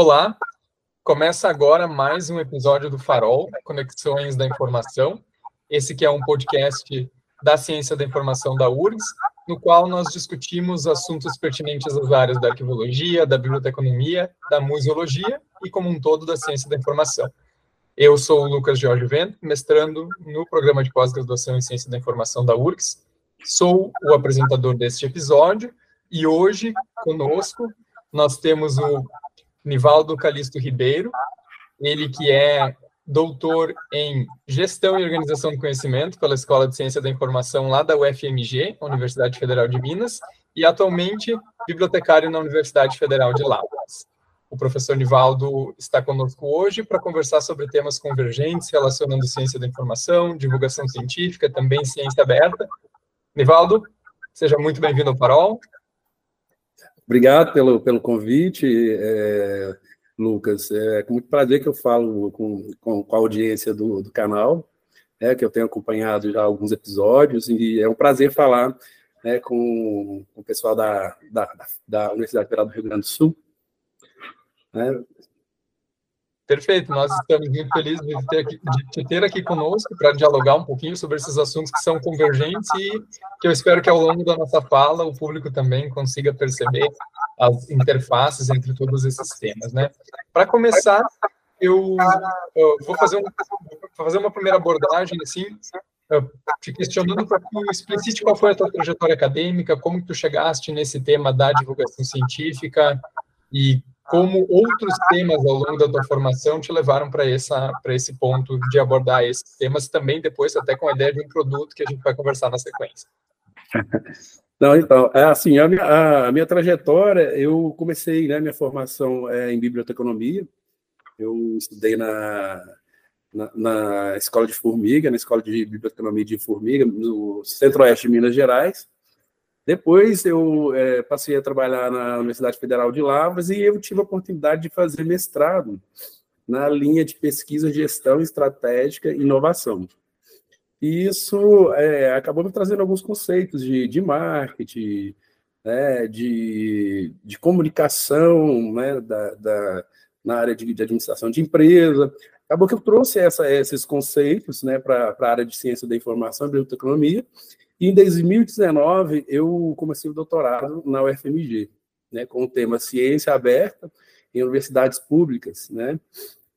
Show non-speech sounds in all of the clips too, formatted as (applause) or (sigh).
Olá, começa agora mais um episódio do Farol, Conexões da Informação. Esse que é um podcast da Ciência da Informação da URGS, no qual nós discutimos assuntos pertinentes às áreas da arquivologia, da biblioteconomia, da museologia e como um todo da ciência da informação. Eu sou o Lucas Jorge Vento, mestrando no programa de pós-graduação em ciência da informação da URGS. Sou o apresentador deste episódio e hoje conosco nós temos o Nivaldo Calisto Ribeiro, ele que é doutor em Gestão e Organização do Conhecimento pela Escola de Ciência da Informação lá da UFMG, Universidade Federal de Minas, e atualmente bibliotecário na Universidade Federal de Lavras. O professor Nivaldo está conosco hoje para conversar sobre temas convergentes relacionando ciência da informação, divulgação científica, também ciência aberta. Nivaldo, seja muito bem-vindo ao Parol. Obrigado pelo, pelo convite, é, Lucas. É com muito prazer que eu falo com, com, com a audiência do, do canal, é, que eu tenho acompanhado já alguns episódios, e é um prazer falar né, com, com o pessoal da, da, da Universidade Federal do Rio Grande do Sul. Né, Perfeito, nós estamos muito felizes de ter, aqui, de te ter aqui conosco para dialogar um pouquinho sobre esses assuntos que são convergentes e que eu espero que ao longo da nossa fala o público também consiga perceber as interfaces entre todos esses temas, né? Para começar, eu, eu, vou fazer, um, vou fazer uma primeira abordagem, assim, te questionando para que explicite qual foi a tua trajetória acadêmica, como tu chegaste nesse tema da divulgação científica e como outros temas ao longo da tua formação te levaram para esse ponto de abordar esses temas também depois até com a ideia de um produto que a gente vai conversar na sequência. (laughs) Não, então, é assim, a minha, a minha trajetória, eu comecei, né, minha formação é em biblioteconomia, eu estudei na, na, na, escola de Formiga, na escola de biblioteconomia de Formiga, no centro-oeste de Minas Gerais, depois eu é, passei a trabalhar na Universidade Federal de Lavras e eu tive a oportunidade de fazer mestrado na linha de pesquisa, gestão estratégica e inovação. E isso é, acabou me trazendo alguns conceitos de, de marketing, né, de, de comunicação né, da, da, na área de, de, administração de empresa. Acabou que eu trouxe essa, esses conceitos né, para a área de ciência da informação e biotecnologia e em 2019, eu comecei o doutorado na UFMG, né, com o tema Ciência Aberta em Universidades Públicas, né,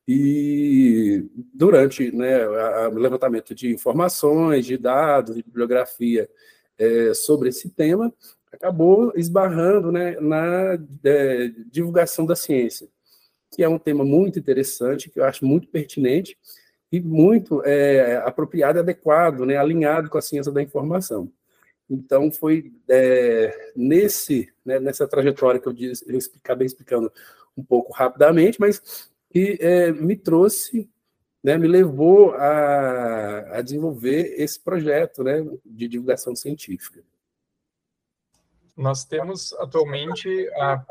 e durante né, o levantamento de informações, de dados, de bibliografia é, sobre esse tema, acabou esbarrando né, na é, divulgação da ciência, que é um tema muito interessante, que eu acho muito pertinente, e muito é, apropriado e adequado, né, alinhado com a ciência da informação. Então, foi é, nesse, né, nessa trajetória que eu, disse, eu acabei explicando um pouco rapidamente, mas que é, me trouxe, né, me levou a, a desenvolver esse projeto né, de divulgação científica. Nós temos atualmente a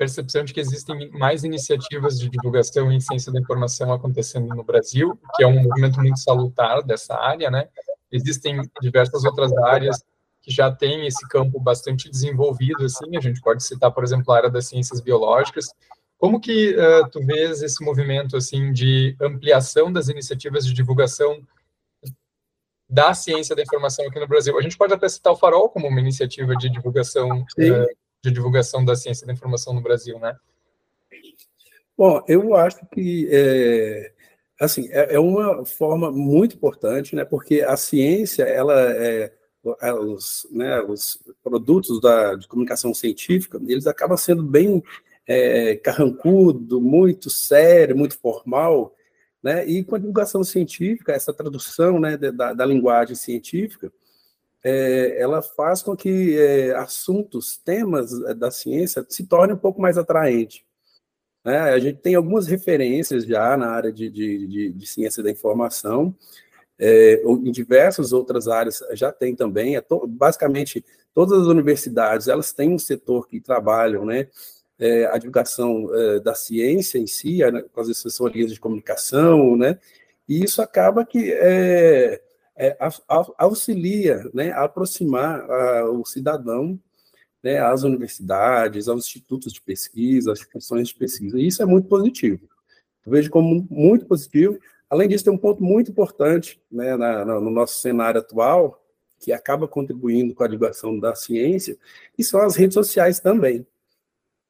percepção de que existem mais iniciativas de divulgação em ciência da informação acontecendo no Brasil, que é um movimento muito salutar dessa área, né? Existem diversas outras áreas que já têm esse campo bastante desenvolvido, assim, a gente pode citar, por exemplo, a área das ciências biológicas. Como que uh, tu vês esse movimento, assim, de ampliação das iniciativas de divulgação da ciência da informação aqui no Brasil? A gente pode até citar o Farol como uma iniciativa de divulgação uh, de divulgação da ciência da informação no Brasil, né? Bom, eu acho que é, assim é, é, uma forma muito importante, né? Porque a ciência, ela é, é os, né, os produtos da, de comunicação científica, eles acabam sendo bem é, carrancudo, muito sério, muito formal, né? E com a divulgação científica, essa tradução, né, da, da linguagem científica, é, ela faz com que é, assuntos, temas é, da ciência se tornem um pouco mais atraentes. Né? A gente tem algumas referências já na área de, de, de, de ciência da informação, é, em diversas outras áreas já tem também, é to, basicamente todas as universidades elas têm um setor que trabalham, né, é, a divulgação é, da ciência em si, né, com as assessorias de comunicação, né, e isso acaba que é, auxilia né, a aproximar a, o cidadão né, às universidades, aos institutos de pesquisa, às instituições de pesquisa. E isso é muito positivo. Eu vejo como muito positivo. Além disso, tem um ponto muito importante né, na, no nosso cenário atual, que acaba contribuindo com a divulgação da ciência, e são as redes sociais também.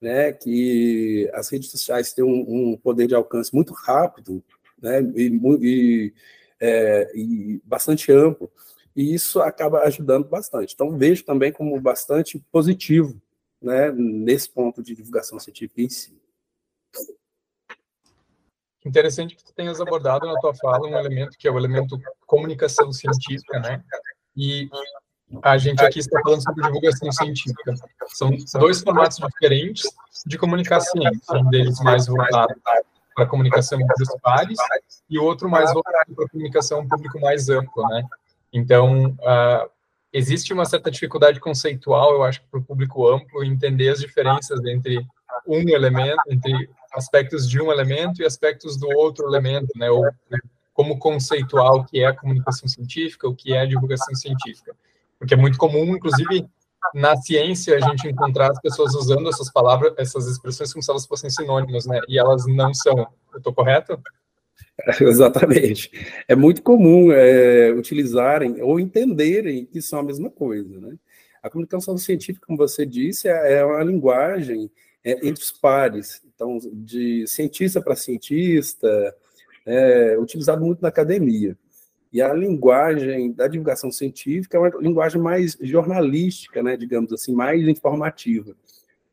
Né, que as redes sociais têm um, um poder de alcance muito rápido né, e, e, é, e bastante amplo e isso acaba ajudando bastante. Então, vejo também como bastante positivo né, nesse ponto de divulgação científica em si. Interessante que tu tenhas abordado na tua fala um elemento que é o elemento comunicação científica, né? E a gente aqui está falando sobre divulgação científica. São dois formatos diferentes de comunicar ciência, um deles mais voltado para a comunicação entre os pares e outro mais voltado para a comunicação público mais ampla, né? Então, uh, existe uma certa dificuldade conceitual, eu acho, para o público amplo entender as diferenças entre um elemento, entre aspectos de um elemento e aspectos do outro elemento, né? Ou como conceituar o que é a comunicação científica, o que é a divulgação científica. Porque é muito comum, inclusive, na ciência, a gente encontrar as pessoas usando essas palavras, essas expressões como se elas fossem sinônimos, né? E elas não são. Eu estou correto? (laughs) Exatamente. É muito comum é, utilizarem ou entenderem que são a mesma coisa. Né? A comunicação científica, como você disse, é, é uma linguagem é, entre os pares. Então, de cientista para cientista, é utilizado muito na academia. E a linguagem da divulgação científica é uma linguagem mais jornalística, né, digamos assim, mais informativa.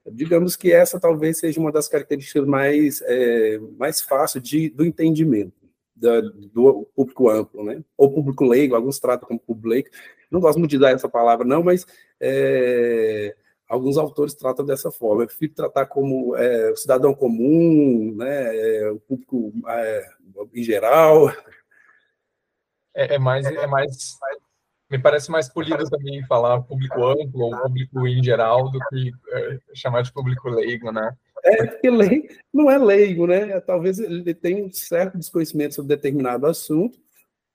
Digamos que essa talvez seja uma das características mais, é, mais fáceis de, do entendimento da, do público amplo, né? Ou público leigo, alguns tratam como público leigo. Não gosto muito de dar essa palavra, não, mas é, alguns autores tratam dessa forma. Eu prefiro tratar como é, o cidadão comum, né? É, o público é, em geral. É, é mais, é mais me parece mais polido também falar público amplo ou público em geral do que é, chamar de público leigo, né? É, porque lei não é leigo, né? Talvez ele tenha um certo desconhecimento sobre determinado assunto,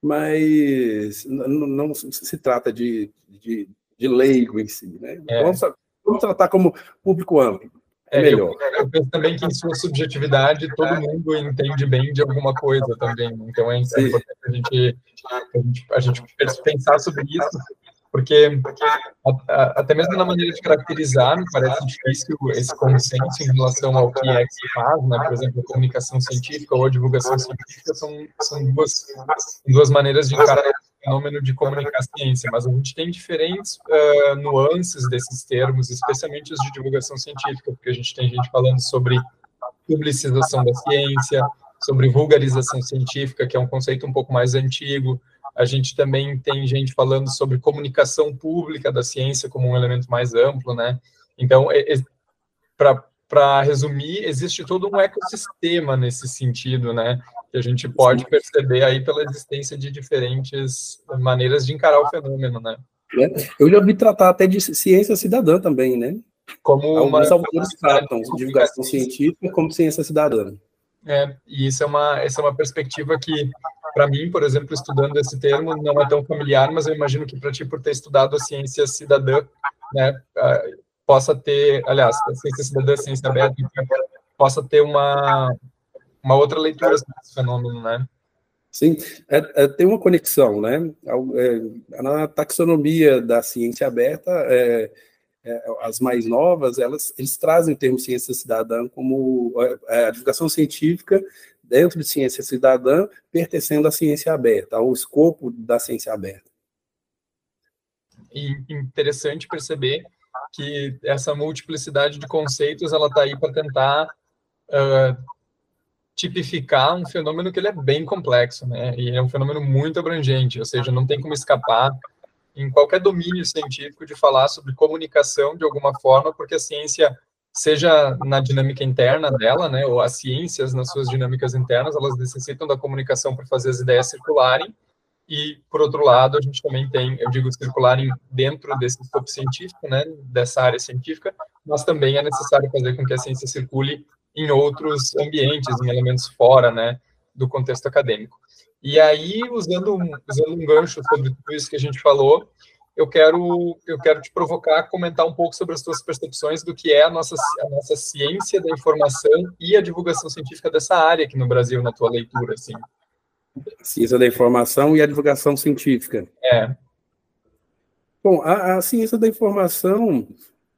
mas não, não se trata de, de, de, leigo em si, né? É. Vamos, vamos tratar como público amplo. É, é melhor. Eu, eu, penso também que em sua subjetividade todo mundo entende bem de alguma coisa também. Então é importante a gente, a gente, a gente pensar sobre isso porque até mesmo na maneira de caracterizar, me parece difícil esse consenso em relação ao que é que se faz, né? por exemplo, a comunicação científica ou a divulgação científica são, são duas, duas maneiras de encarar fenômeno de comunicar ciência, mas a gente tem diferentes uh, nuances desses termos, especialmente os de divulgação científica, porque a gente tem gente falando sobre publicização da ciência, sobre vulgarização científica, que é um conceito um pouco mais antigo, a gente também tem gente falando sobre comunicação pública da ciência como um elemento mais amplo, né? Então, é, é, para resumir, existe todo um ecossistema nesse sentido, né? Que a gente pode perceber aí pela existência de diferentes maneiras de encarar o fenômeno, né? É, eu já ouvi tratar até de ciência cidadã também, né? Como Alguns uma... autores tratam divulgação científica como ciência cidadã. É, e isso é uma, essa é uma perspectiva que para mim, por exemplo, estudando esse termo, não é tão familiar, mas eu imagino que para ti, por ter estudado a ciência cidadã, né, possa ter, aliás, a ciência cidadã, a ciência aberta, possa ter uma, uma outra leitura desse fenômeno, né? Sim, é, é, tem uma conexão, né? É, na taxonomia da ciência aberta, é, é, as mais novas, elas, eles trazem o termo ciência cidadã como é, a divulgação científica dentro de ciência cidadã, pertencendo à ciência aberta, ao escopo da ciência aberta. E interessante perceber que essa multiplicidade de conceitos ela está aí para tentar uh, tipificar um fenômeno que ele é bem complexo, né? E é um fenômeno muito abrangente, ou seja, não tem como escapar em qualquer domínio científico de falar sobre comunicação de alguma forma, porque a ciência seja na dinâmica interna dela, né, ou as ciências nas suas dinâmicas internas, elas necessitam da comunicação para fazer as ideias circularem, e, por outro lado, a gente também tem, eu digo, circularem dentro desse escopo científico, né, dessa área científica, mas também é necessário fazer com que a ciência circule em outros ambientes, em elementos fora, né, do contexto acadêmico. E aí, usando um, usando um gancho sobre tudo isso que a gente falou, eu quero, eu quero te provocar a comentar um pouco sobre as tuas percepções do que é a nossa, a nossa ciência da informação e a divulgação científica dessa área aqui no Brasil, na tua leitura, assim. Ciência da informação e a divulgação científica. É. Bom, a, a ciência da informação,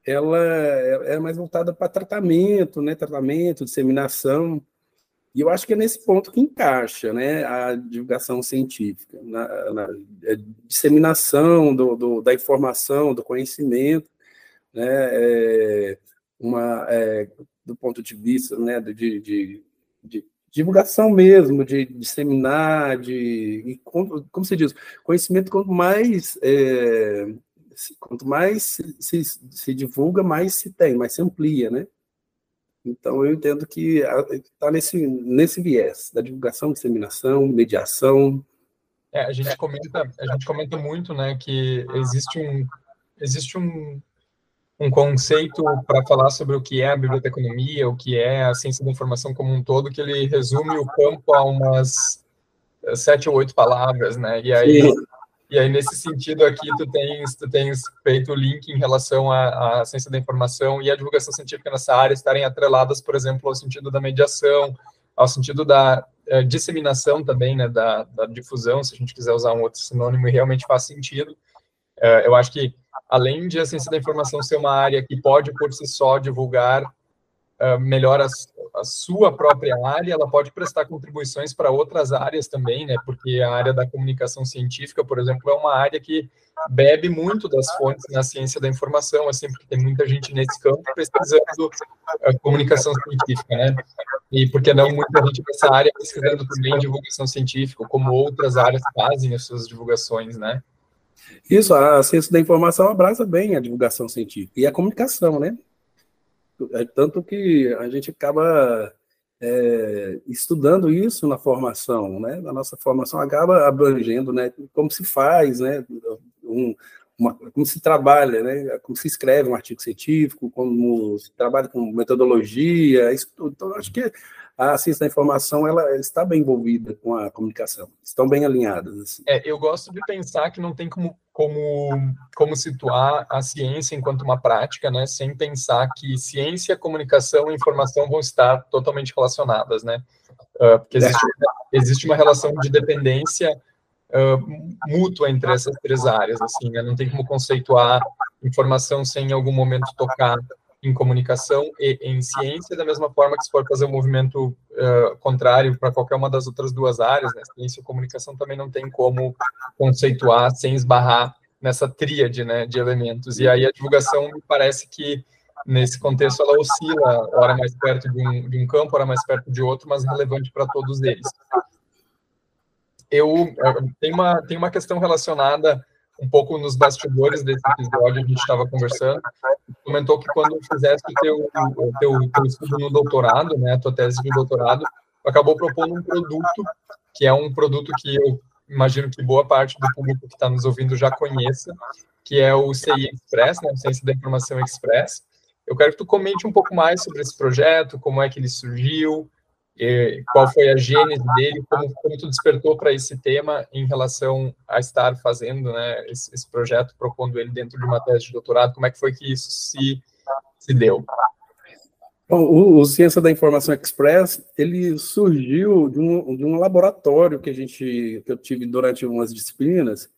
ela é, é mais voltada para tratamento, né? Tratamento, disseminação, e eu acho que é nesse ponto que encaixa né, a divulgação científica, na, na é, disseminação do, do, da informação, do conhecimento, né, é, uma, é, do ponto de vista né, de, de, de divulgação mesmo, de disseminar, de como, como se diz, conhecimento quanto mais é, quanto mais se, se, se, divulga, mais se tem, mais se amplia, né? Então, eu entendo que está nesse, nesse viés da divulgação, disseminação, mediação. É, a gente comenta, a gente comenta muito, né, que existe um, existe um, um conceito para falar sobre o que é a biblioteconomia, o que é a ciência da informação como um todo, que ele resume o campo a umas sete ou oito palavras, né? E aí Sim. E aí, nesse sentido aqui, tu tens, tu tens feito o link em relação à, à, ciência da informação e à divulgação científica nessa área estarem atreladas, por exemplo, ao sentido da mediação, ao sentido da é, disseminação também, né, da, da, difusão, se a gente quiser usar um outro sinônimo, e realmente faz sentido. É, eu acho que, além de a ciência da informação ser uma área que pode, por si só, divulgar melhor as, a sua própria área, ela pode prestar contribuições para outras áreas também, né? Porque a área da comunicação científica, por exemplo, é uma área que bebe muito das fontes na ciência da informação, assim, porque tem muita gente nesse campo pesquisando a comunicação científica, né? E porque não muita gente nessa área pesquisando também divulgação científica, como outras áreas fazem as suas divulgações, né? Isso, a ciência da informação abraça bem a divulgação científica e a comunicação, né? É tanto que a gente acaba é, estudando isso na formação, né? Na nossa formação acaba abrangendo, né? Como se faz, né? Um, uma, como se trabalha, né? Como se escreve um artigo científico, como se trabalha com metodologia, isso. Então, acho que a ciência da informação ela está bem envolvida com a comunicação, estão bem alinhadas. Assim. É, eu gosto de pensar que não tem como, como, como situar a ciência enquanto uma prática, né, sem pensar que ciência, comunicação e informação vão estar totalmente relacionadas, né? Uh, porque existe, existe uma relação de dependência uh, mútua entre essas três áreas, assim, né? Não tem como conceituar informação sem em algum momento tocar em comunicação e em ciência, da mesma forma que se for fazer um movimento uh, contrário para qualquer uma das outras duas áreas, né, ciência e comunicação também não tem como conceituar sem esbarrar nessa tríade né, de elementos. E aí a divulgação me parece que nesse contexto ela oscila, hora mais perto de um, de um campo, hora mais perto de outro, mas relevante para todos eles. Eu, eu tem uma tem uma questão relacionada um pouco nos bastidores desse episódio, a gente estava conversando, comentou que quando fizesse o teu, o teu, teu estudo no doutorado, né, a tua tese de doutorado, acabou propondo um produto, que é um produto que eu imagino que boa parte do público que está nos ouvindo já conheça, que é o CI Express, né, Ciência da Informação Express. Eu quero que tu comente um pouco mais sobre esse projeto, como é que ele surgiu, qual foi a gênese dele, como, como tu despertou para esse tema em relação a estar fazendo né, esse, esse, projeto, propondo ele dentro de uma tese de doutorado, como é que foi que isso se, se deu? Bom, o, o Ciência da Informação Express, ele surgiu de um, de um laboratório que a gente, que eu tive durante umas disciplinas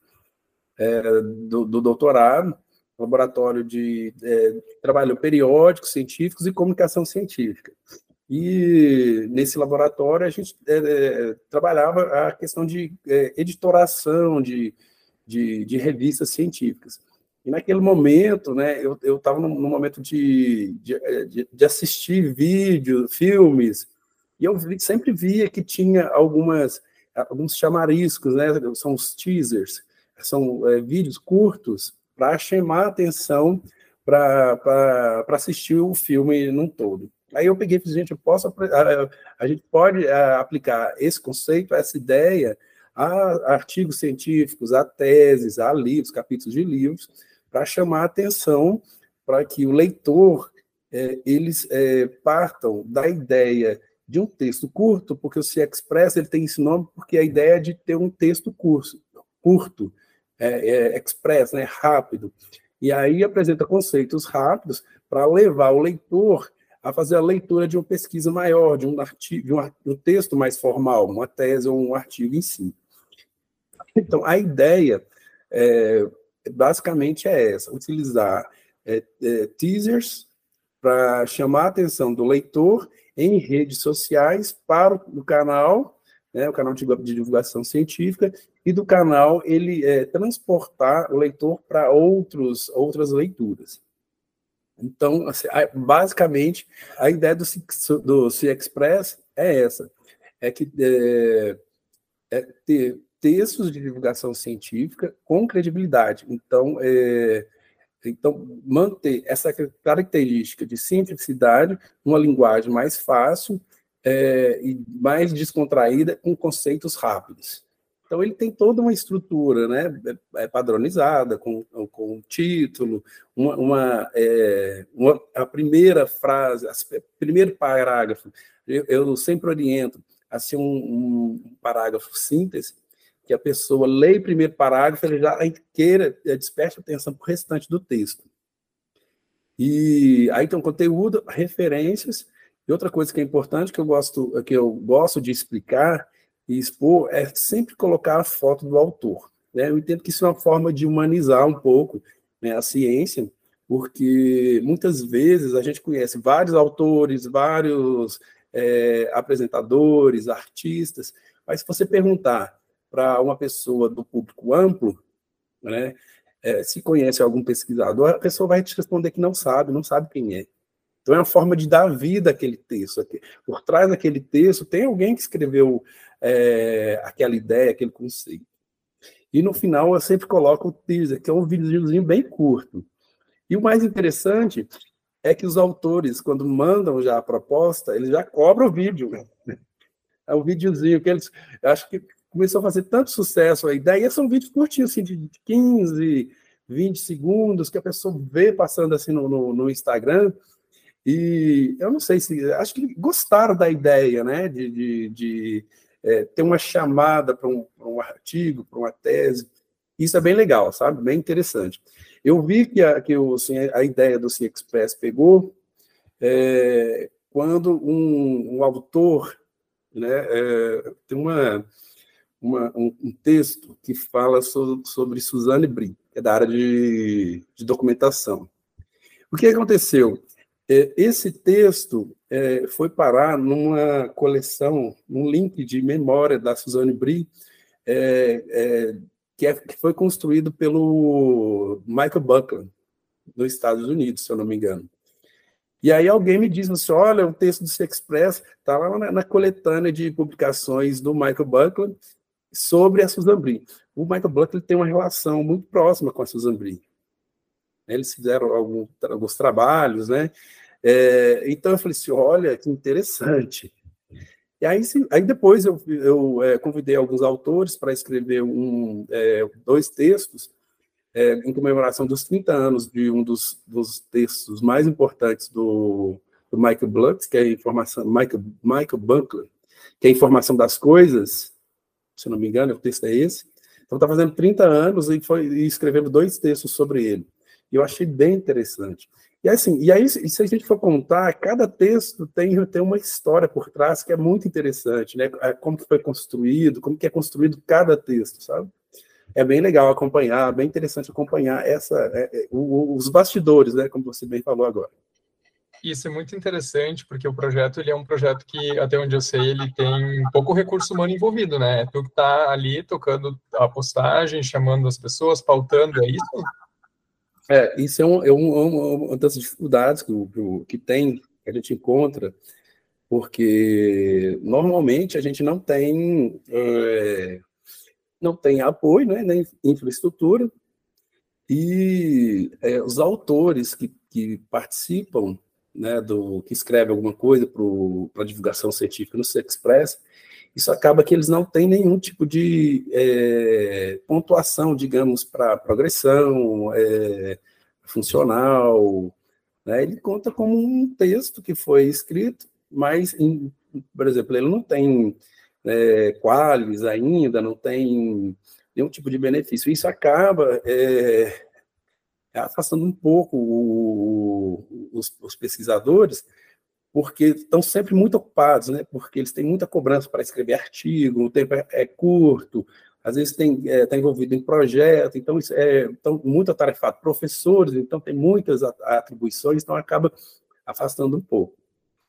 é, do, do, doutorado, laboratório de é, trabalho periódico, científicos e comunicação científica. E nesse laboratório a gente é, é, trabalhava a questão de é, editoração de, de, de, revistas científicas. E naquele momento, né, eu estava no, no, momento de, de, de, assistir vídeos, filmes, e eu sempre via que tinha algumas, alguns chamariscos, né, são os teasers, são é, vídeos curtos para chamar a atenção para assistir o filme num todo. Aí eu peguei e falei, gente, eu posso, a, a gente pode a, aplicar esse conceito, essa ideia a artigos científicos, a teses, a livros, capítulos de livros, para chamar a atenção para que o leitor é, eles é, partam da ideia de um texto curto, porque o Se Express ele tem esse nome porque a ideia é de ter um texto curto, curto é, é, express, né, rápido. E aí apresenta conceitos rápidos para levar o leitor a fazer a leitura de uma pesquisa maior, de um, artigo, de um, de um texto mais formal, uma tese ou um artigo em si. Então, a ideia é, basicamente é essa: utilizar é, é, teasers para chamar a atenção do leitor em redes sociais para o canal, né, o canal de, de divulgação científica, e do canal ele é, transportar o leitor para outros outras leituras. Então, assim, basicamente, a ideia do, do C Express é essa: é que é, é ter textos de divulgação científica com credibilidade. Então, é, então, manter essa característica de simplicidade, uma linguagem mais fácil é, e mais descontraída, com conceitos rápidos. Então, ele tem toda uma estrutura né, é, é padronizada, com, com título, uma, uma, é, uma, a primeira frase, o primeiro parágrafo. Eu, eu, sempre oriento a ser um, um parágrafo síntese, que a pessoa lê o primeiro parágrafo, ele já queira, desperte atenção para o restante do texto. E aí tem um conteúdo, referências, e outra coisa que é importante que eu gosto, que eu gosto de explicar e expor é sempre colocar a foto do autor. Né? Eu entendo que isso é uma forma de humanizar um pouco né, a ciência, porque muitas vezes a gente conhece vários autores, vários é, apresentadores, artistas, mas se você perguntar para uma pessoa do público amplo, né, é, se conhece algum pesquisador, a pessoa vai te responder que não sabe, não sabe quem é. Então é uma forma de dar vida àquele texto. Por trás daquele texto tem alguém que escreveu é, aquela ideia, aquele conceito. E no final eu sempre coloco o teaser, que é um videozinho bem curto. E o mais interessante é que os autores, quando mandam já a proposta, eles já cobram o vídeo. Né? É um videozinho que eles. Acho que começou a fazer tanto sucesso a ideia. São vídeos curtinhos, assim, de 15, 20 segundos, que a pessoa vê passando assim no, no, no Instagram. E eu não sei se. Acho que gostaram da ideia, né? De, de, de é, ter uma chamada para um, um, artigo, para uma tese. Isso é bem legal, sabe? Bem interessante. Eu vi que a, que o, assim, a ideia do Cia Express pegou é, quando um, um, autor né, é, tem uma, uma um, um, texto que fala sobre, sobre Suzanne Brie, que é da área de, de documentação. O que aconteceu? É, esse texto é, foi parar numa coleção, num link de memória da Suzanne Brie, é, que, foi construído pelo Michael Buckland, nos Estados Unidos, se eu não me engano. E aí alguém me diz assim, olha, o texto do Express está lá na, na, coletânea de publicações do Michael Buckland sobre a Susan Brie. O Michael Buckland tem uma relação muito próxima com a Susan Brie. Eles fizeram algum, alguns trabalhos, né? É, então eu falei assim, olha, que interessante. E aí, aí depois eu, eu é, convidei alguns autores para escrever um, é, dois textos é, em comemoração dos 30 anos de um dos, dos textos mais importantes do, do Michael Blunt, que é a informação, Michael, Michael Bunkler, que é a informação das coisas, se não me engano, o texto é esse. Então está fazendo 30 anos e foi escrevendo dois textos sobre ele. Eu achei bem interessante. E assim, e aí, se a gente for contar, cada texto tem, tem uma história por trás que é muito interessante, né? É, como que foi construído, como que é construído cada texto, sabe? É bem legal acompanhar, bem interessante acompanhar essa, é, é, os bastidores, né? Como você bem falou agora. Isso é muito interessante, porque o projeto ele é um projeto que, até onde eu sei, ele tem pouco recurso humano envolvido, né? Tu que está ali tocando a postagem, chamando as pessoas, pautando, é isso? É, isso é, um, é, um, é uma das dificuldades que, que tem, que a gente encontra, porque normalmente a gente não tem é, não tem apoio, né, nem infraestrutura, e é, os autores que, que participam, né, do que escrevem alguma coisa para a divulgação científica no Express, isso acaba que eles não têm nenhum tipo de é, pontuação, digamos, para progressão é, funcional. Né? Ele conta como um texto que foi escrito, mas, em, por exemplo, ele não tem é, qualis ainda, não tem nenhum tipo de benefício. Isso acaba é, afastando um pouco o, os, os, pesquisadores, porque estão sempre muito ocupados, né? porque eles têm muita cobrança para escrever artigo, o tempo é, é curto, às vezes está é, tá envolvido em projeto, então é então, muito atarefado. Professores, então tem muitas atribuições, então acaba afastando um pouco.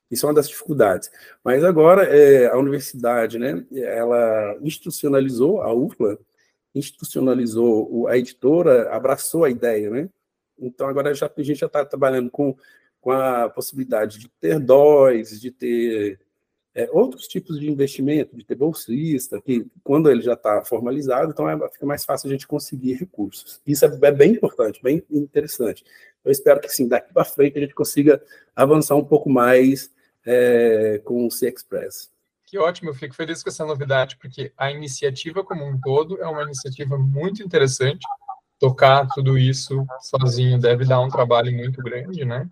Isso é uma das dificuldades. Mas agora é, a universidade, né, ela institucionalizou, a UFLA institucionalizou, a editora abraçou a ideia, né? Então agora já, a gente já está trabalhando com, com a possibilidade de ter dóis, de ter é, outros tipos de investimento, de ter bolsista, que quando ele já está formalizado, então é, fica mais fácil a gente conseguir recursos. Isso é, é bem importante, bem interessante. Eu espero que, sim, daqui para frente a gente consiga avançar um pouco mais é, com o C-Express. Que ótimo, eu fico feliz com essa novidade, porque a iniciativa como um todo é uma iniciativa muito interessante. Tocar tudo isso sozinho deve dar um trabalho muito grande, né?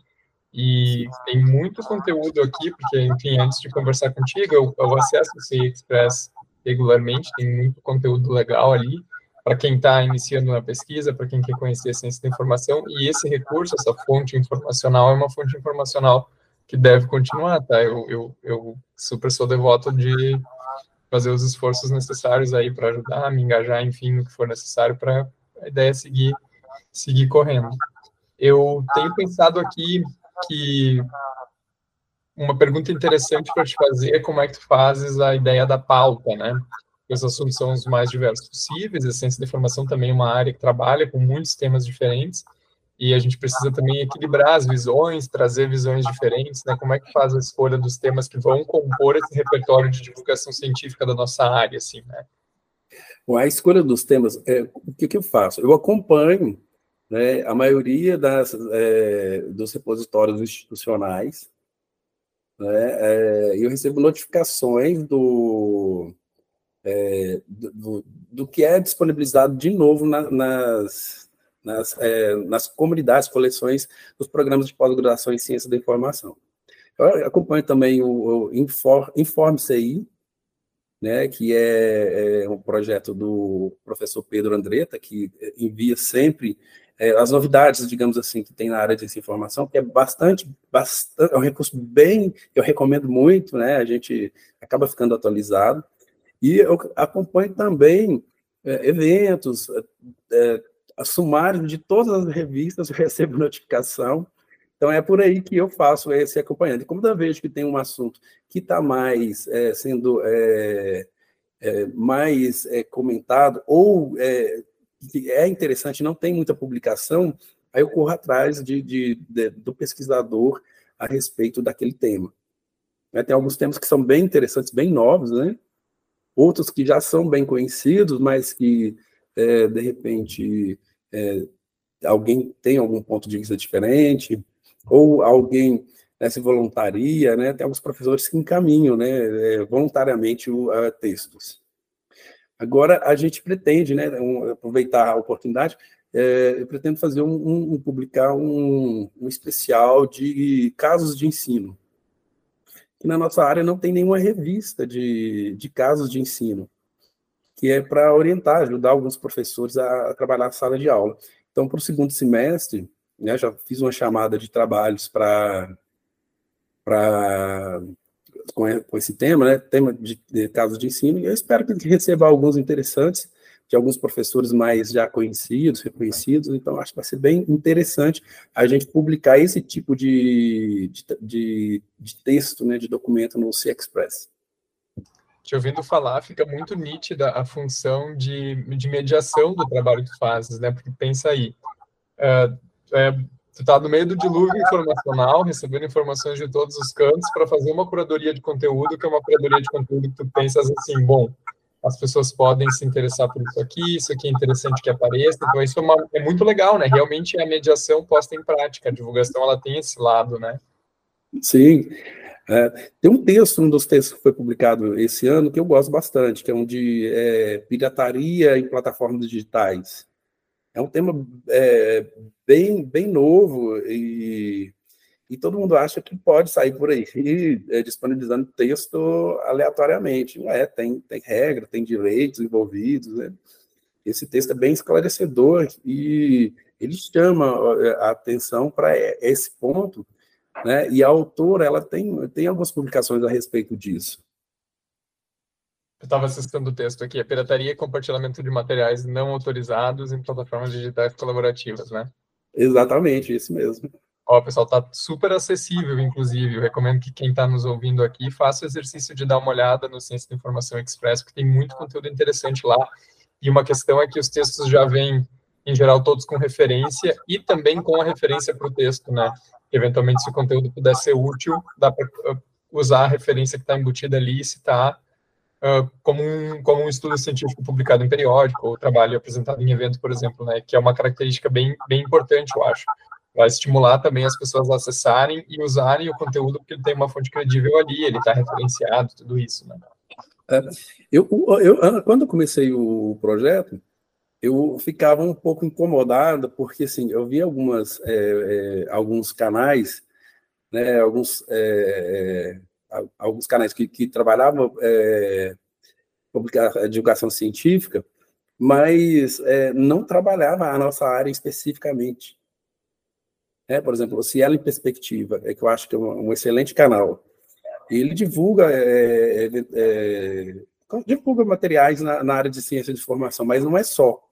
E tem muito conteúdo aqui, porque, enfim, antes de conversar contigo, eu, eu acesso o C-Express regularmente, tem muito conteúdo legal ali, para quem está iniciando na pesquisa, para quem quer conhecer a ciência da informação, e esse recurso, essa fonte informacional, é uma fonte informacional que deve continuar, tá? Eu, eu, eu super sou devoto de fazer os esforços necessários aí para ajudar, me engajar, enfim, no que for necessário para a ideia seguir, seguir correndo. Eu tenho pensado aqui que uma pergunta interessante para te fazer é como é que tu fazes a ideia da pauta, né? Os assuntos são os mais diversos possíveis, a ciência da informação também é uma área que trabalha com muitos temas diferentes, e a gente precisa também equilibrar as visões, trazer visões diferentes, né? Como é que faz a escolha dos temas que vão compor esse repertório de divulgação científica da nossa área, assim, né? Bom, a escolha dos temas, é, o que, que eu faço? Eu acompanho né, a maioria das, é, dos repositórios institucionais, né, é, eu recebo notificações do, é, do, do, que é disponibilizado de novo na, nas, nas, é, nas comunidades, coleções dos programas de pós-graduação em ciência da informação. Eu acompanho também o, o Informe CI, né, que é, é, um projeto do professor Pedro Andretta, que envia sempre é, as novidades, digamos assim, que tem na área de informação, que é bastante, bastante, é um recurso bem, eu recomendo muito, né, a gente acaba ficando atualizado, e eu acompanho também é, eventos, é, sumário de todas as revistas, (laughs) eu recebo notificação. Então é por aí que eu faço esse acompanhamento. E como eu vejo que tem um assunto que está mais é, sendo é, é, mais é, comentado ou é, que é interessante, não tem muita publicação, aí eu corro atrás de, de, de do pesquisador a respeito daquele tema. Né, tem alguns temas que são bem interessantes, bem novos, né? Outros que já são bem conhecidos, mas que é, de repente é, alguém tem algum ponto de vista diferente, ou alguém né, se voluntaria, né? Tem alguns professores que encaminham, né, é, voluntariamente o, a textos. Agora, a gente pretende, né, um, aproveitar a oportunidade, é, eu pretendo fazer um, um, um publicar um, especial de casos de ensino. Que na nossa área não tem nenhuma revista de, de casos de ensino que é para orientar, ajudar alguns professores a, a trabalhar na sala de aula. Então, para o segundo semestre, né, já fiz uma chamada de trabalhos para com, com esse tema, né, tema de, de casos de ensino, e eu espero que receba alguns interessantes de alguns professores mais já conhecidos, reconhecidos, então acho que vai ser bem interessante a gente publicar esse tipo de, de, de, de texto, né, de documento no C-Express te ouvindo falar, fica muito nítida a função de, de mediação do trabalho que fazes, né? Porque pensa aí, uh, é, tu tá no meio do dilúvio informacional, recebendo informações de todos os cantos para fazer uma curadoria de conteúdo, que é uma curadoria de conteúdo que tu pensas assim, bom, as pessoas podem se interessar por isso aqui, isso aqui é interessante que apareça, então isso é, uma, é muito legal, né? Realmente é a mediação posta em prática, a divulgação ela tem esse lado, né? Sim, é, tem um texto, um dos textos que foi publicado esse ano, que eu gosto bastante, que é um de é, pirataria em plataformas digitais. É um tema é, bem, bem novo e, e todo mundo acha que pode sair por aí é, disponibilizando texto aleatoriamente. Não é, tem, tem regra, tem direitos envolvidos, né? esse texto é bem esclarecedor e ele chama a atenção para esse ponto, né? E a autora ela tem, tem algumas publicações a respeito disso. Eu estava acessando o texto aqui, a pirataria e compartilhamento de materiais não autorizados em plataformas digitais colaborativas, né? Exatamente, isso mesmo. Ó, pessoal, tá super acessível, inclusive. Eu recomendo que quem está nos ouvindo aqui faça o exercício de dar uma olhada no Ciência da Informação Express, porque tem muito conteúdo interessante lá. E uma questão é que os textos já vêm, em geral, todos com referência e também com a referência para o texto, né? Eventualmente, se o conteúdo puder ser útil, dá para uh, usar a referência que está embutida ali e citar uh, como, um, como um estudo científico publicado em periódico ou trabalho apresentado em evento, por exemplo, né? Que é uma característica bem, bem importante, eu acho vai estimular também as pessoas a acessarem e usarem o conteúdo porque ele tem uma fonte credível ali, ele está referenciado, tudo isso, né? É, eu, eu, quando eu comecei o projeto, eu ficava um pouco incomodado, porque assim, eu vi algumas, é, é, alguns canais, né, alguns, é, é, alguns canais que, que trabalhavam é, divulgação científica, mas não trabalhava a nossa área especificamente. É, por exemplo, o Cielo em Perspectiva, é que eu acho que é um, um excelente canal. Ele divulga, é, é, é, divulga materiais na, na, área de ciência de informação, mas não é só.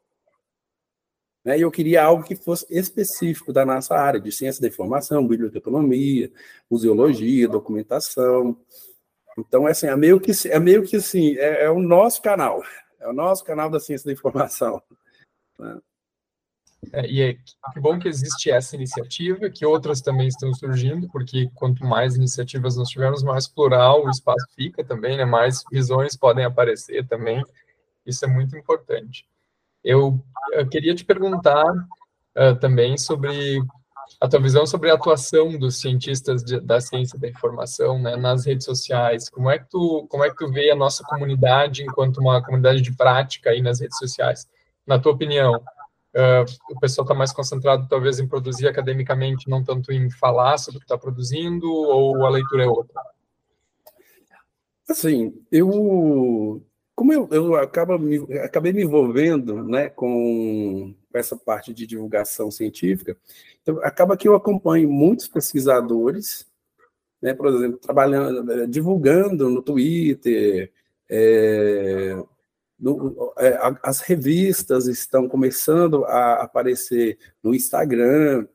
Né? E eu queria algo que fosse específico da nossa área, de ciência da informação, biblioteconomia, museologia, documentação. Então, é, assim, é meio que, é meio que assim, é, é o nosso canal, é o nosso canal da ciência da informação. Né? É, e é que bom que existe essa iniciativa, que outras também estão surgindo, porque quanto mais iniciativas nós tivermos, mais plural o espaço fica também, né? mais visões podem aparecer também. Isso é muito importante. Eu, eu queria te perguntar uh, também sobre a tua visão sobre a atuação dos cientistas de, da ciência da informação né, nas redes sociais. Como é que tu como é que tu vê a nossa comunidade enquanto uma comunidade de prática aí nas redes sociais? Na tua opinião, Uh, o pessoal está mais concentrado, talvez, em produzir academicamente, não tanto em falar sobre o que está produzindo, ou a leitura é outra? Assim, eu. Como eu, eu acabo me, acabei me envolvendo né, com essa parte de divulgação científica, então, acaba que eu acompanho muitos pesquisadores, né, por exemplo, trabalhando, divulgando no Twitter, é, no, é, as revistas estão começando a aparecer no Instagram.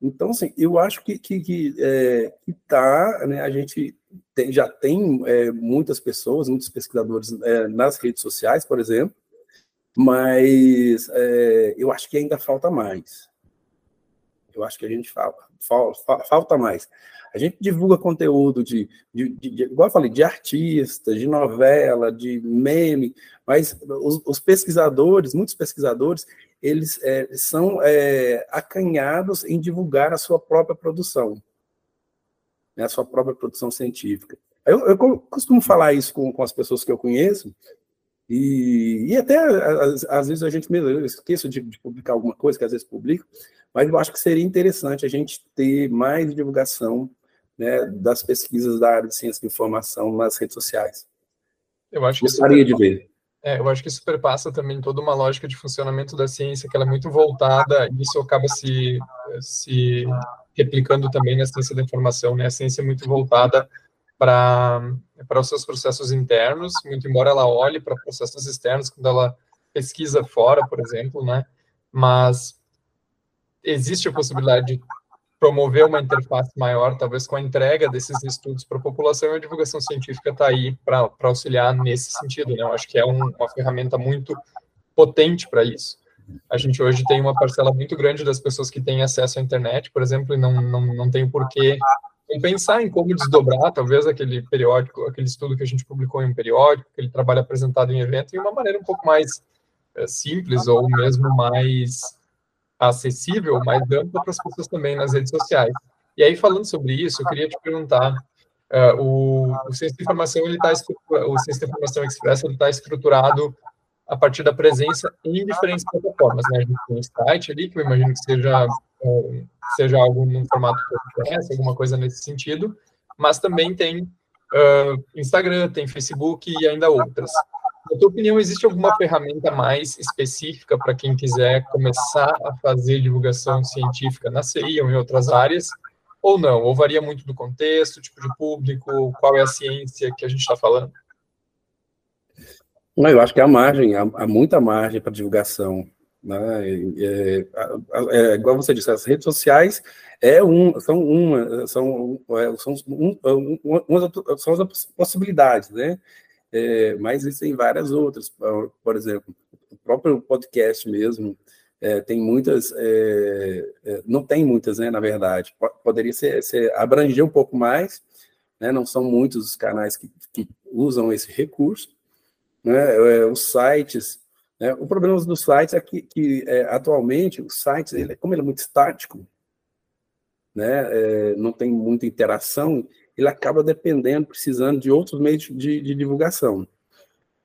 Então, assim, eu acho que, que, que, é, que tá, né, a gente tem, já tem é, muitas pessoas, muitos pesquisadores é, nas redes sociais, por exemplo, mas é, eu acho que ainda falta mais. Eu acho que a gente falta, falta, falta mais. A gente divulga conteúdo de, de, de, de, igual eu falei, de artistas, de novela, de meme, mas os, os pesquisadores, muitos pesquisadores, eles é, são é, acanhados em divulgar a sua própria produção, né, a sua própria produção científica. Eu, eu costumo falar isso com, com as pessoas que eu conheço, e, e até às, às, vezes a gente mesmo, eu esqueço de, de, publicar alguma coisa que às vezes publico, mas eu acho que seria interessante a gente ter mais divulgação né, das pesquisas da área de ciência de informação nas redes sociais. Eu acho que Gostaria de ver. É, eu acho que isso perpassa também toda uma lógica de funcionamento da ciência, que ela é muito voltada, e isso acaba se, se replicando também na ciência da informação, né? A ciência é muito voltada para os seus processos internos, muito embora ela olhe para processos externos quando ela pesquisa fora, por exemplo, né? Mas existe a possibilidade de promover uma interface maior, talvez com a entrega desses estudos para a população, e a divulgação científica está aí para auxiliar nesse sentido. Né? Eu acho que é um, uma ferramenta muito potente para isso. A gente hoje tem uma parcela muito grande das pessoas que têm acesso à internet, por exemplo, e não, não, não tem porquê pensar em como desdobrar, talvez, aquele periódico, aquele estudo que a gente publicou em um periódico, aquele trabalho apresentado em evento, de uma maneira um pouco mais é, simples ou mesmo mais acessível, mais ampla para as pessoas também nas redes sociais. E aí, falando sobre isso, eu queria te perguntar, uh, o, o Ciência de Informação, ele está o Ciência de Informação Express, ele está estruturado a partir da presença em diferentes plataformas, né? A gente tem um site ali, que eu imagino que seja, uh, seja algo no formato podcast, alguma coisa nesse sentido, mas também tem uh, Instagram, tem Facebook e ainda outras. na tua opinião, existe alguma ferramenta mais específica para quem quiser começar a fazer divulgação científica na CI ou em outras áreas? Ou não? Ou varia muito do contexto, tipo de público, qual é a ciência que a gente está falando? Eu acho que há margem, há, há muita margem para divulgação. Né? É, é, é, igual você disse, as redes sociais é um, são uma, são, é, são, um, um, são as possibilidades, né? É, mas existem várias outras, por, exemplo, o próprio podcast mesmo, é, tem muitas, é, não tem muitas, né, na verdade, poderia ser, ser, abranger um pouco mais, né, não são muitos os canais que, que usam esse recurso, né, os sites, né, o problema dos sites é que, que atualmente, os sites, ele, como ele é muito estático, né, é, não tem muita interação, ele acaba dependendo, precisando de outros meios de, de, divulgação.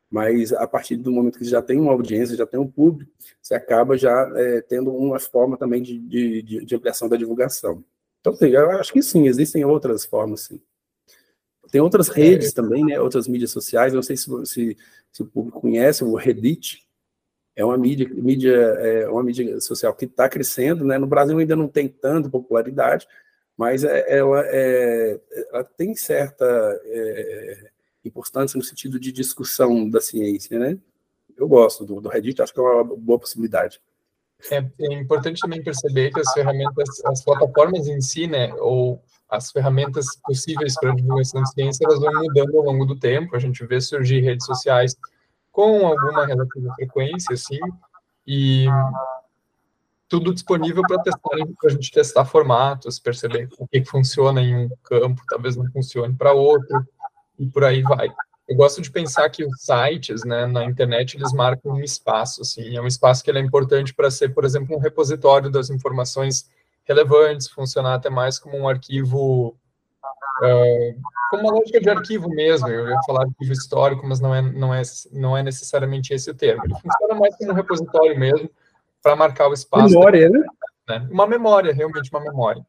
Mas a partir do momento que já tem uma audiência, já tem um público, você acaba já é, tendo uma forma também de, de, de, ampliação da divulgação. Então, assim, eu acho que sim, existem outras formas, sim. Tem outras redes também, né, outras mídias sociais, não sei se, se, se o público conhece, o Reddit, é uma mídia, mídia, é uma mídia social que está crescendo, né? No Brasil ainda não tem tanta popularidade, mas é, ela, é, ela tem certa é, importância no sentido de discussão da ciência, né? Eu gosto do, do Reddit, acho que é uma boa possibilidade. É, é, importante também perceber que as ferramentas, as plataformas em si, né, ou as ferramentas possíveis para divulgação de ciência, elas vão mudando ao longo do tempo. A gente vê surgir redes sociais com alguma relativa frequência, assim, e tudo disponível para testar, para a gente testar formatos, perceber o que funciona em um campo, talvez não funcione para outro, e por aí vai. Eu gosto de pensar que os sites, né, na internet, eles marcam um espaço, assim, é um espaço que é importante para ser, por exemplo, um repositório das informações relevantes, funcionar até mais como um arquivo Uh, como uma lógica de arquivo mesmo, eu ia falar arquivo histórico, mas não é, não é, não é necessariamente esse o termo. Ele funciona mais como um repositório mesmo, para marcar o espaço. Memória, né? né? Uma memória, realmente uma memória.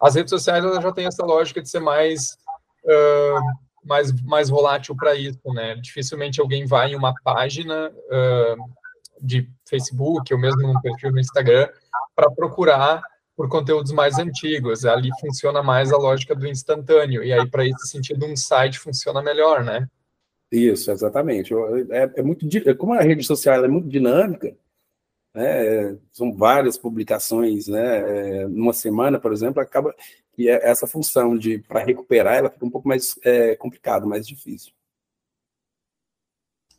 As redes sociais já têm essa lógica de ser mais, uh, mais, mais volátil para isso, né? Dificilmente alguém vai em uma página uh, de Facebook ou mesmo num perfil no Instagram para procurar por conteúdos mais antigos. Ali funciona mais a lógica do instantâneo. E aí, para esse sentido, um site funciona melhor, né? Isso, exatamente. É, é muito, como a rede social é muito dinâmica, né, são várias publicações, né, é, numa semana, por exemplo, acaba que é essa função de para recuperar ela fica um pouco mais é, complicado, mais difícil.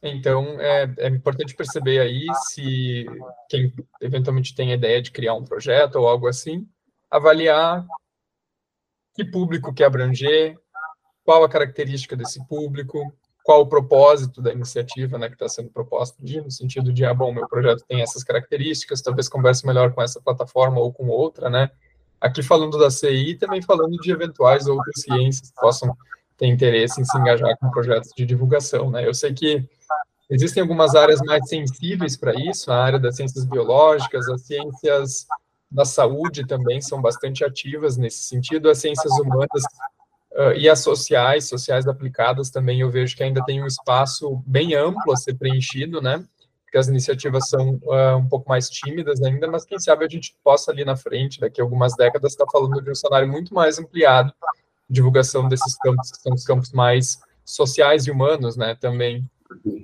Então, é, é, importante perceber aí se quem eventualmente tem a ideia de criar um projeto ou algo assim, avaliar que público quer abranger, qual a característica desse público, qual o propósito da iniciativa né, que está sendo proposta, no sentido de, ah, bom, meu projeto tem essas características, talvez converse melhor com essa plataforma ou com outra, né? Aqui falando da CI, também falando de eventuais outras ciências que possam ter interesse em se engajar com projetos de divulgação, né? Eu sei que existem algumas áreas mais sensíveis para isso, a área das ciências biológicas, as ciências da saúde também são bastante ativas nesse sentido, as ciências humanas uh, e as sociais, sociais aplicadas também, eu vejo que ainda tem um espaço bem amplo a ser preenchido, né? Porque as iniciativas são uh, um pouco mais tímidas ainda, mas quem sabe a gente possa ali na frente, daqui a algumas décadas, estar tá falando de um cenário muito mais ampliado divulgação desses campos, que são os campos mais sociais e humanos, né, também.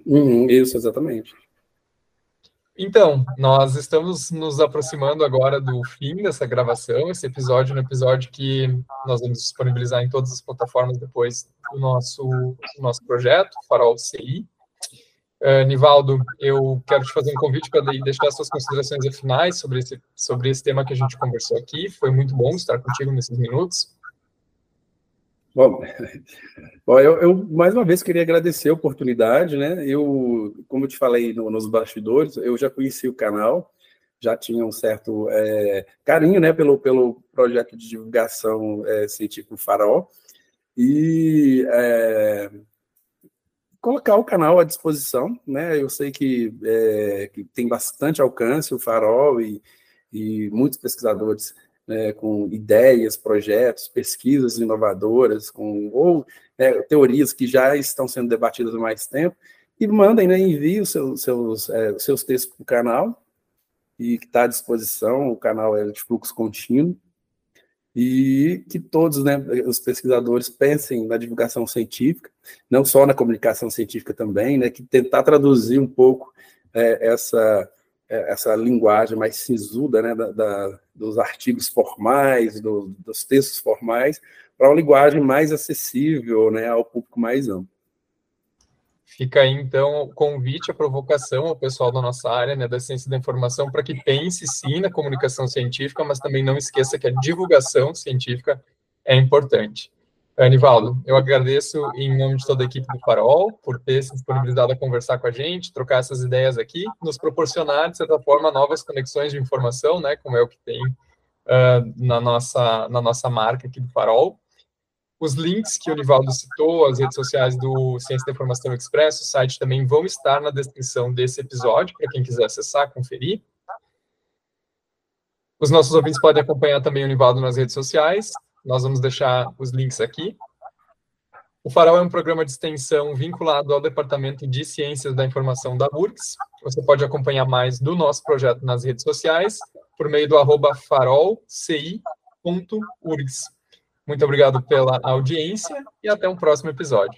Uhum, isso, exatamente. Então, nós estamos nos aproximando agora do fim dessa gravação, esse episódio, um episódio que nós vamos disponibilizar em todas as plataformas depois do nosso, do nosso projeto, Farol CI. Uh, Nivaldo, eu quero te fazer um convite para deixar suas considerações finais sobre esse, sobre esse tema que a gente conversou aqui. Foi muito bom estar contigo nesses minutos. Bom, (laughs) bom eu, eu, mais uma vez queria agradecer a oportunidade, né? Eu, como eu te falei no, nos bastidores, eu já conheci o canal, já tinha um certo é, carinho, né, pelo, pelo projeto de divulgação é, científico Farol e é, colocar o canal à disposição, né? Eu sei que, é, que tem bastante alcance o Farol e, e muitos pesquisadores né, com ideias, projetos, pesquisas inovadoras, com ou né, teorias que já estão sendo debatidas há mais tempo. e mandem, né, enviem os seus, seus, é, seus textos para o canal, e que está à disposição, o canal é de fluxo contínuo, e que todos né, os pesquisadores pensem na divulgação científica, não só na comunicação científica também, né, que tentar traduzir um pouco é, essa, essa linguagem mais sisuda né, da, da, dos artigos formais, do, dos textos formais, para uma linguagem mais acessível né, ao público mais amplo. Fica aí, então, o convite, a provocação ao pessoal da nossa área, né, da ciência da informação, para que pense sim na comunicação científica, mas também não esqueça que a divulgação científica é importante. Anivaldo, eu agradeço em nome de toda a equipe do Farol por ter se disponibilizado a conversar com a gente, trocar essas ideias aqui, nos proporcionar, de certa forma, novas conexões de informação, né, como é o que tem uh, na, nossa, na nossa marca aqui do Farol. Os links que o Nivaldo citou, as redes sociais do Ciência da Informação Expresso, o site também vão estar na descrição desse episódio, para quem quiser acessar, conferir. Os nossos ouvintes podem acompanhar também o Nivaldo nas redes sociais. Nós vamos deixar os links aqui. O Farol é um programa de extensão vinculado ao Departamento de Ciências da Informação da URGS. Você pode acompanhar mais do nosso projeto nas redes sociais por meio do arroba farolci.urgs. Muito obrigado pela audiência e até um próximo episódio.